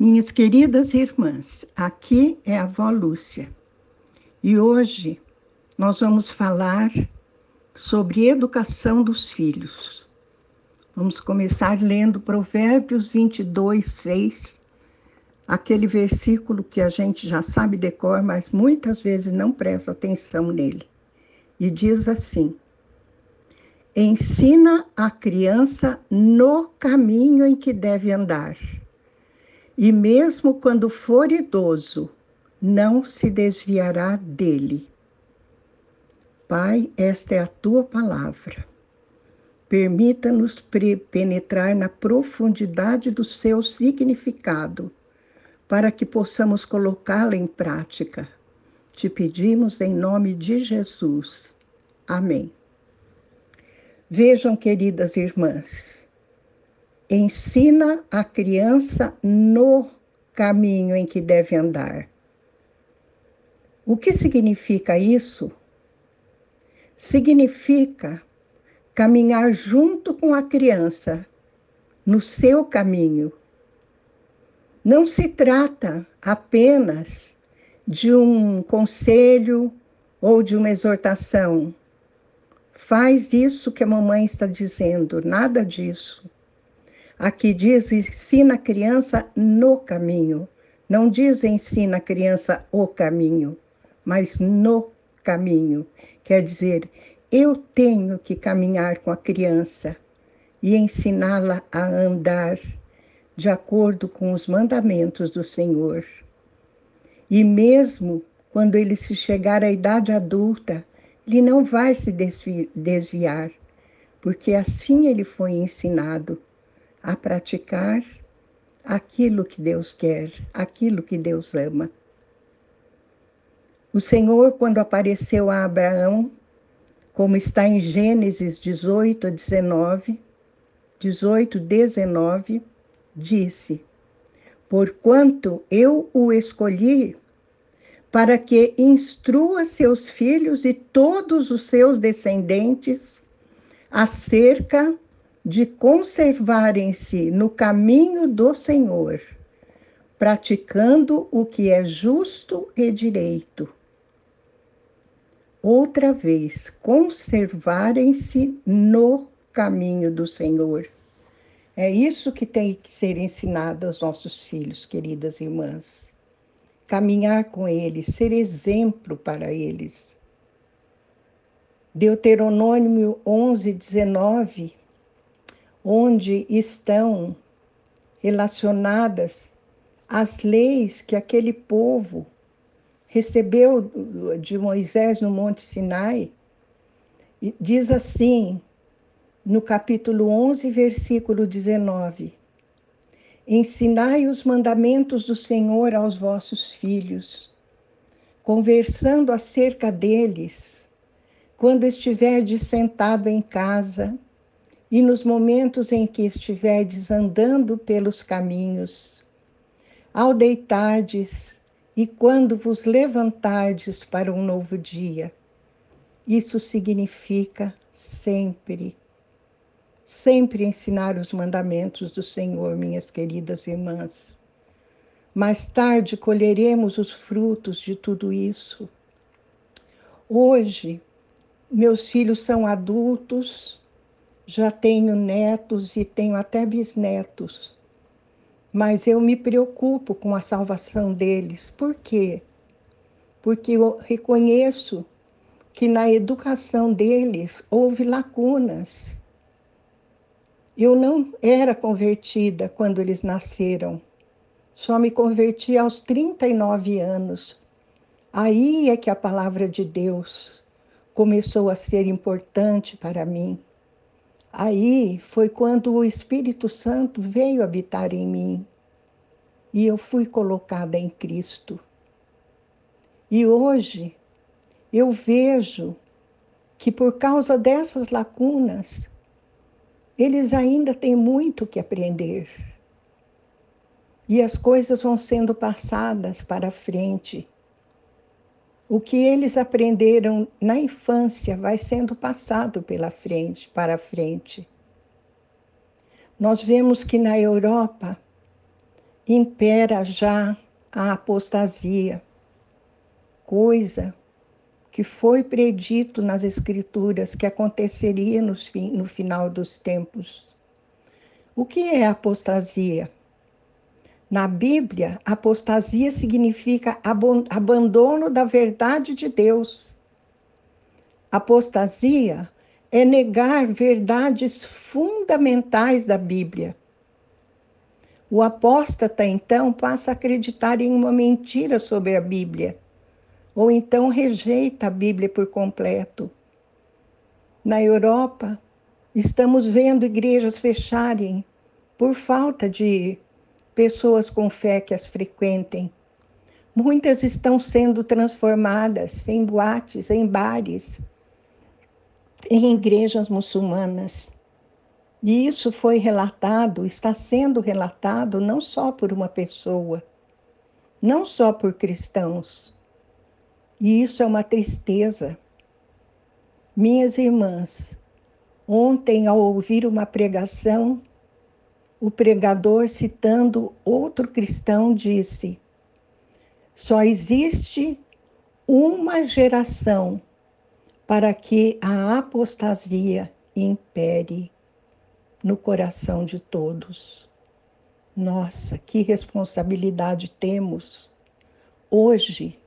Minhas queridas irmãs, aqui é a avó Lúcia e hoje nós vamos falar sobre educação dos filhos. Vamos começar lendo Provérbios 22, 6, aquele versículo que a gente já sabe decor, mas muitas vezes não presta atenção nele. E diz assim: Ensina a criança no caminho em que deve andar e mesmo quando for idoso, não se desviará dele. Pai, esta é a tua palavra. Permita-nos penetrar na profundidade do seu significado, para que possamos colocá-la em prática. Te pedimos em nome de Jesus. Amém. Vejam, queridas irmãs, ensina a criança no caminho em que deve andar. O que significa isso? Significa caminhar junto com a criança no seu caminho. Não se trata apenas de um conselho ou de uma exortação. Faz isso que a mamãe está dizendo, nada disso. Aqui diz ensina a criança no caminho. Não diz ensina a criança o caminho, mas no caminho. Quer dizer, eu tenho que caminhar com a criança e ensiná-la a andar de acordo com os mandamentos do Senhor. E mesmo quando ele se chegar à idade adulta, ele não vai se desviar, porque assim ele foi ensinado a praticar aquilo que Deus quer, aquilo que Deus ama. O Senhor, quando apareceu a Abraão, como está em Gênesis 18 19, 18, 19, disse: Porquanto eu o escolhi para que instrua seus filhos e todos os seus descendentes acerca de conservarem-se no caminho do Senhor, praticando o que é justo e direito. Outra vez, conservarem-se no caminho do Senhor. É isso que tem que ser ensinado aos nossos filhos, queridas irmãs. Caminhar com eles, ser exemplo para eles. Deuteronômio 11, 19 onde estão relacionadas as leis que aquele povo recebeu de Moisés no Monte Sinai. Diz assim, no capítulo 11, versículo 19: Ensinai os mandamentos do Senhor aos vossos filhos, conversando acerca deles, quando estiverdes sentado em casa, e nos momentos em que estiverdes andando pelos caminhos, ao deitardes e quando vos levantardes para um novo dia. Isso significa sempre, sempre ensinar os mandamentos do Senhor, minhas queridas irmãs. Mais tarde colheremos os frutos de tudo isso. Hoje, meus filhos são adultos, já tenho netos e tenho até bisnetos, mas eu me preocupo com a salvação deles. Por quê? Porque eu reconheço que na educação deles houve lacunas. Eu não era convertida quando eles nasceram. Só me converti aos 39 anos. Aí é que a palavra de Deus começou a ser importante para mim. Aí foi quando o Espírito Santo veio habitar em mim e eu fui colocada em Cristo. E hoje eu vejo que por causa dessas lacunas, eles ainda têm muito que aprender. E as coisas vão sendo passadas para frente. O que eles aprenderam na infância vai sendo passado pela frente, para a frente. Nós vemos que na Europa impera já a apostasia, coisa que foi predito nas Escrituras que aconteceria no, no final dos tempos. O que é apostasia? Na Bíblia, apostasia significa abandono da verdade de Deus. Apostasia é negar verdades fundamentais da Bíblia. O apóstata, então, passa a acreditar em uma mentira sobre a Bíblia, ou então rejeita a Bíblia por completo. Na Europa, estamos vendo igrejas fecharem por falta de pessoas com fé que as frequentem. Muitas estão sendo transformadas em boates, em bares, em igrejas muçulmanas. E isso foi relatado, está sendo relatado não só por uma pessoa, não só por cristãos. E isso é uma tristeza. Minhas irmãs, ontem, ao ouvir uma pregação, o pregador, citando outro cristão, disse: só existe uma geração para que a apostasia impere no coração de todos. Nossa, que responsabilidade temos hoje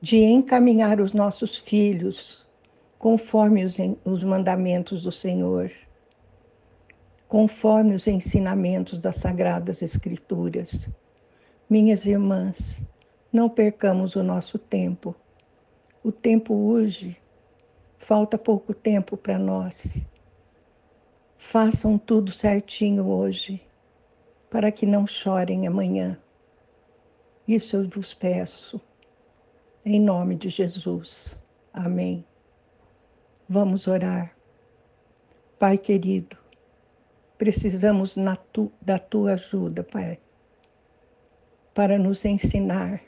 de encaminhar os nossos filhos conforme os, os mandamentos do Senhor conforme os ensinamentos das Sagradas Escrituras. Minhas irmãs, não percamos o nosso tempo. O tempo urge, falta pouco tempo para nós. Façam tudo certinho hoje, para que não chorem amanhã. Isso eu vos peço, em nome de Jesus. Amém. Vamos orar. Pai querido, precisamos tu, da tua ajuda, Pai, para nos ensinar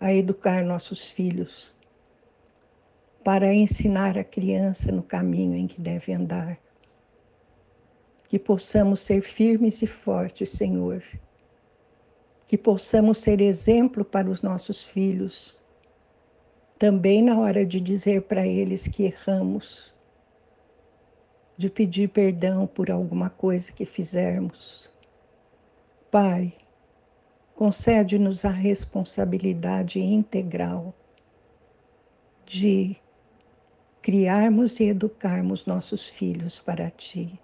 a educar nossos filhos, para ensinar a criança no caminho em que deve andar. Que possamos ser firmes e fortes, Senhor. Que possamos ser exemplo para os nossos filhos, também na hora de dizer para eles que erramos de pedir perdão por alguma coisa que fizermos. Pai, concede-nos a responsabilidade integral de criarmos e educarmos nossos filhos para Ti.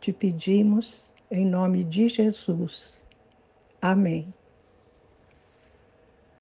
Te pedimos em nome de Jesus. Amém.